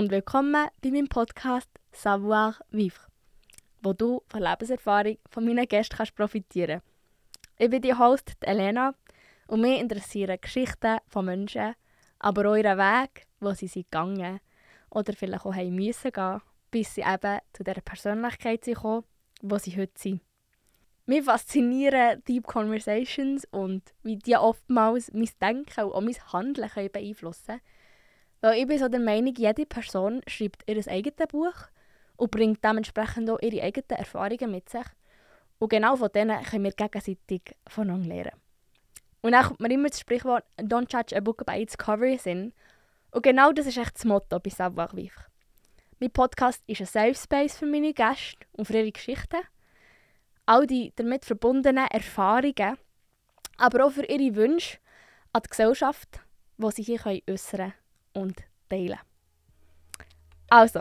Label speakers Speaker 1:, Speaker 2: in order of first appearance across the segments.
Speaker 1: und willkommen bei meinem Podcast Savoir Vivre, wo du von Lebenserfahrung von meinen Gästen kannst profitieren Ich bin die Host Elena und mich interessieren Geschichten von Menschen, aber auch ihren Weg, wo sie sind gegangen oder vielleicht auch haben müssen gehen, bis sie eben zu der Persönlichkeit sind gekommen, wo sie heute sind. Mich faszinieren Deep Conversations und wie die oftmals mein Denken und auch mein Handeln beeinflussen können. Weil ich bin so der Meinung, jede Person schreibt ihr eigenes Buch und bringt dementsprechend auch ihre eigenen Erfahrungen mit sich. Und genau von denen können wir gegenseitig voneinander lernen. Und dann kommt mir immer das Sprichwort «Don't judge a book by its cover» in Und genau das ist echt das Motto bei Savoir Vivre. Mein Podcast ist ein Safe Space für meine Gäste und für ihre Geschichten – all die damit verbundenen Erfahrungen, aber auch für ihre Wünsche an die Gesellschaft, die sie hier äußern und teilen Also,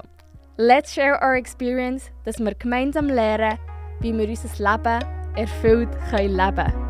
Speaker 1: let's share our experience, dass wir gemeinsam lernen, wie wir unser Leben erfüllt leben können.